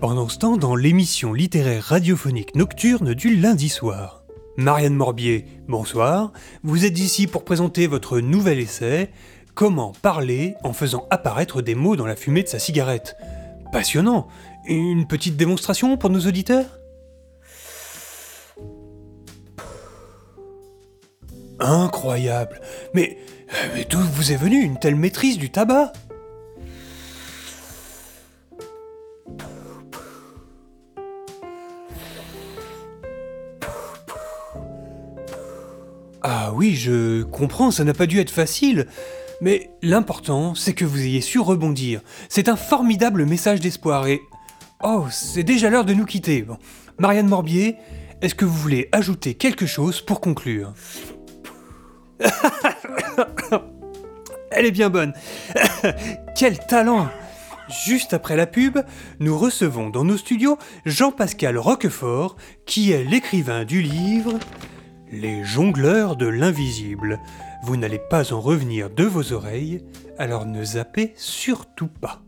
Pendant ce temps, dans l'émission littéraire radiophonique nocturne du lundi soir. Marianne Morbier, bonsoir. Vous êtes ici pour présenter votre nouvel essai Comment parler en faisant apparaître des mots dans la fumée de sa cigarette. Passionnant. Une petite démonstration pour nos auditeurs? Incroyable. Mais, d'où vous est venue une telle maîtrise du tabac? Ah oui, je comprends, ça n'a pas dû être facile. Mais l'important, c'est que vous ayez su rebondir. C'est un formidable message d'espoir et... Oh, c'est déjà l'heure de nous quitter. Marianne Morbier, est-ce que vous voulez ajouter quelque chose pour conclure? Elle est bien bonne. Quel talent Juste après la pub, nous recevons dans nos studios Jean-Pascal Roquefort, qui est l'écrivain du livre Les jongleurs de l'invisible. Vous n'allez pas en revenir de vos oreilles, alors ne zappez surtout pas.